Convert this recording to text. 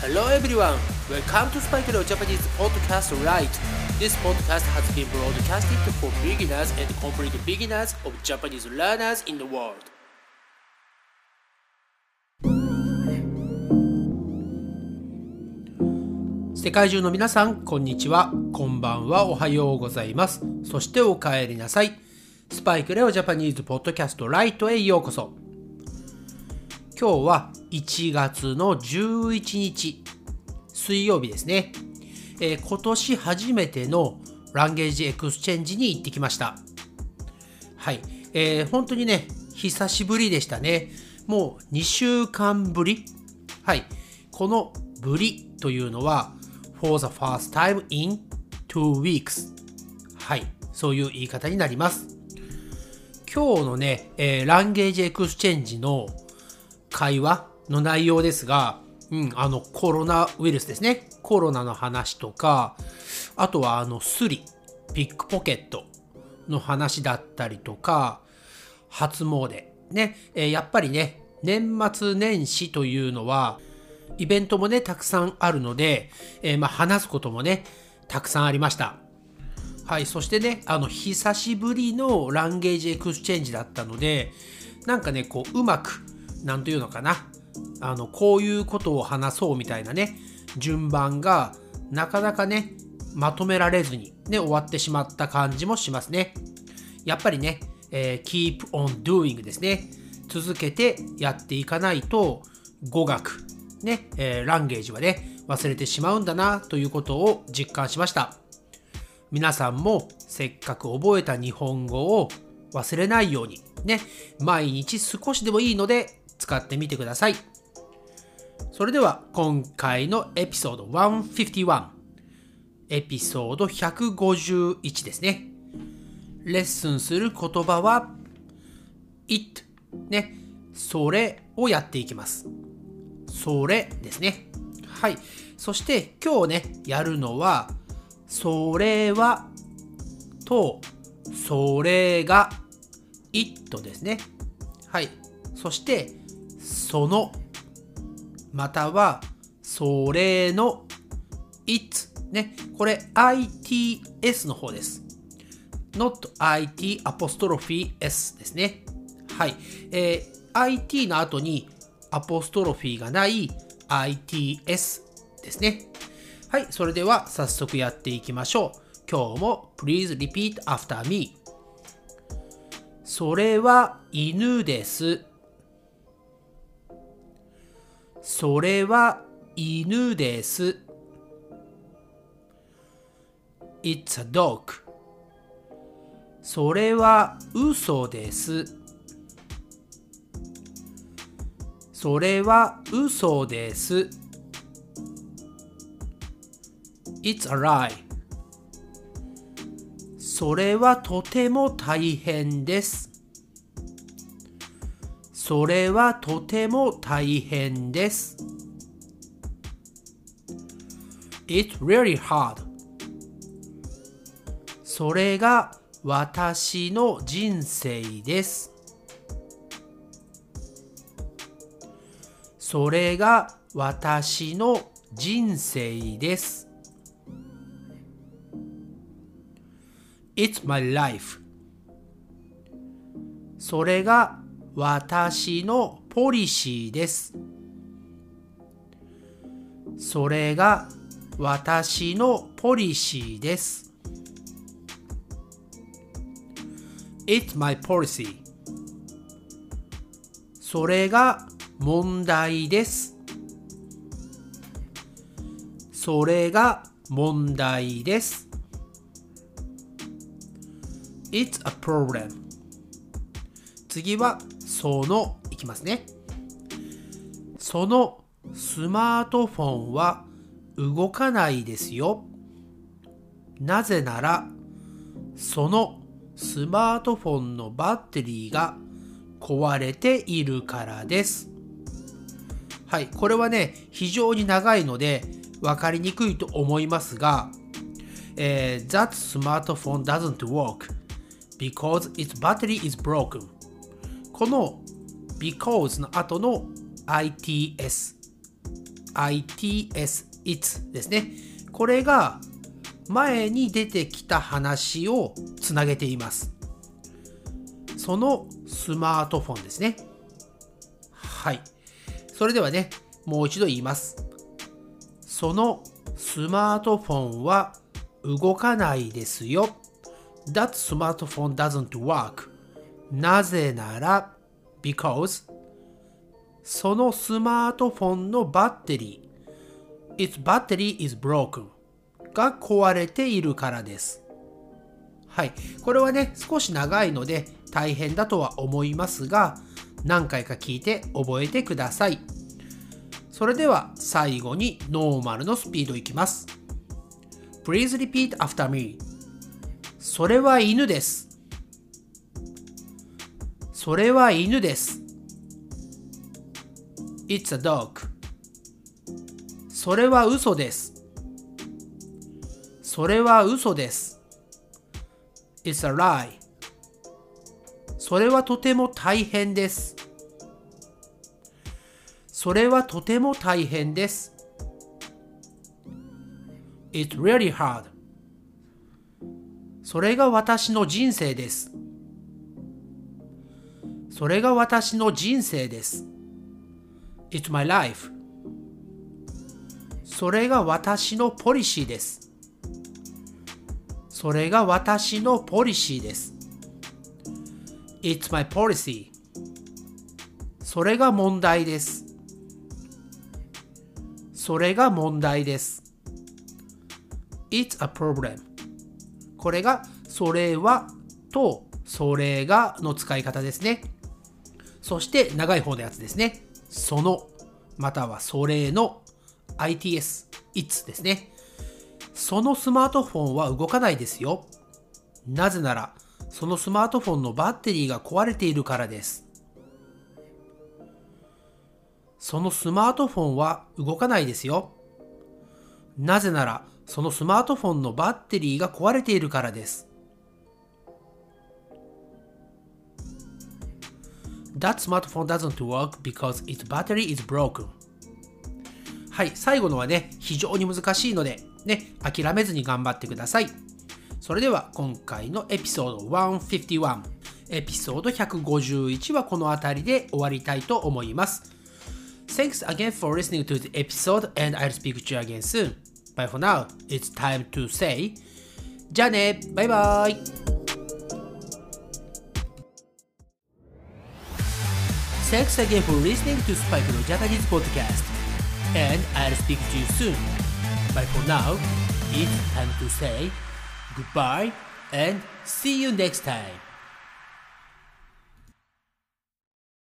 Hello everyone, welcome to Spike Leo Japanese Podcast Right. This podcast has been broadcasted for beginners and complete beginners of Japanese learners in the world. 世界中の皆さん、こんにちは。こんばんは。おはようございます。そしてお帰りなさい。スパイクレオジャパニーズポッドキャストライトへようこそ。今日は1月の11日、水曜日ですね。えー今年初めての language exchange に行ってきました。はい。えー本当にね、久しぶりでしたね。もう2週間ぶり。はい。このぶりというのは、for the first time in two weeks。はい。そういう言い方になります。今日のね、えー language exchange の会話の内容ですが、うん、あのコロナウイルスですね。コロナの話とか、あとはあのスリ、 pickpocket の話だったりとか、初詣。ね、えーやっぱりね、年末年始というのは、イベントもね、たくさんあるので、えーまあ、話すこともね、たくさんありました。はい、そしてね、あの、久しぶりの language exchange だったので、なんかね、こう、うまく、なんというのかな、あの、こういうことを話そうみたいなね、順番が、なかなかね、まとめられずに、ね、終わってしまった感じもしますね。やっぱりね、えー keep on doing ですね。続けてやっていかないと、語学、ね、えー language はね、忘れてしまうんだな、ということを実感しました。皆さんもせっかく覚えた日本語を忘れないようにね、毎日少しでもいいので使ってみてください。それでは今回のエピソード151、エピソード151ですね。レッスンする言葉は it ね、それをやっていきます。それですね。はい。そして今日ね、やるのは、それはと、それが it ですね。はい。そして、その、または、それの it ね。これ its の方です。not it apostrophe s ですね。はい。えー it の後にアポストロフィーがない its ですね。はい。それでは早速やっていきましょう。今日も Please repeat after me。それは犬です。それは犬です。It's a dog. それは嘘です。それは嘘です。It's a lie. それはとても大変です。それはとても大変です。It's really hard. それが私の人生です。それが私の人生です。It's my life. それが私のポリシーです。それが私のポリシーです。It's my policy. それが問題です。それが問題です。It's a problem. 次はそのいきますね。そのスマートフォンは動かないですよ。なぜならそのスマートフォンのバッテリーが壊れているからです。はい、これはね、非常に長いので分かりにくいと思いますが、えー That smartphone doesn't work because its battery is broken この because の後の its its, its ですね。これが前に出てきた話をつなげています。そのスマートフォンですね。はい。それではね、もう一度言います。そのスマートフォンは動かないですよ。That smartphone doesn't work. なぜなら、because そのスマートフォンのバッテリー its battery is broken が壊れているからです。はい。これはね、少し長いので大変だとは思いますが、何回か聞いて覚えてください。それでは最後にノーマルのスピードいきます。Please repeat after me. それは犬です。それは犬です。It's a dog. それは嘘です。それは嘘です。It's a lie. それはとても大変です。それはとても大変です。It's really hard. それが私の人生です。それが私の人生です。It's my life. それが私のポリシーです。それが私のポリシーです。It's my policy. それが問題です。それが問題です。It's a problem. これがそれはとそれがの使い方ですね。そして長い方のやつですね。そのまたはそれの ITS、It's ですね。そのスマートフォンは動かないですよ。なぜなら、そのスマートフォンのバッテリーが壊れているからです。そのスマートフォンは動かないですよ。なぜなら、そのスマートフォンのバッテリーが壊れているからです。That smartphone doesn't work because its battery is broken. はい、最後のはね、非常に難しいので、ね、諦めずに頑張ってください。それでは今回のエピソード151、エピソード151はこの辺りで終わりたいと思います。Thanks again for listening to the episode and I'll speak to you again soon. But for now, it's time to say じゃあねバイバイ Thanks again for listening to Spike no Japanese podcast. And I'll speak to you soon. But for now, it's time to say goodbye and see you next time.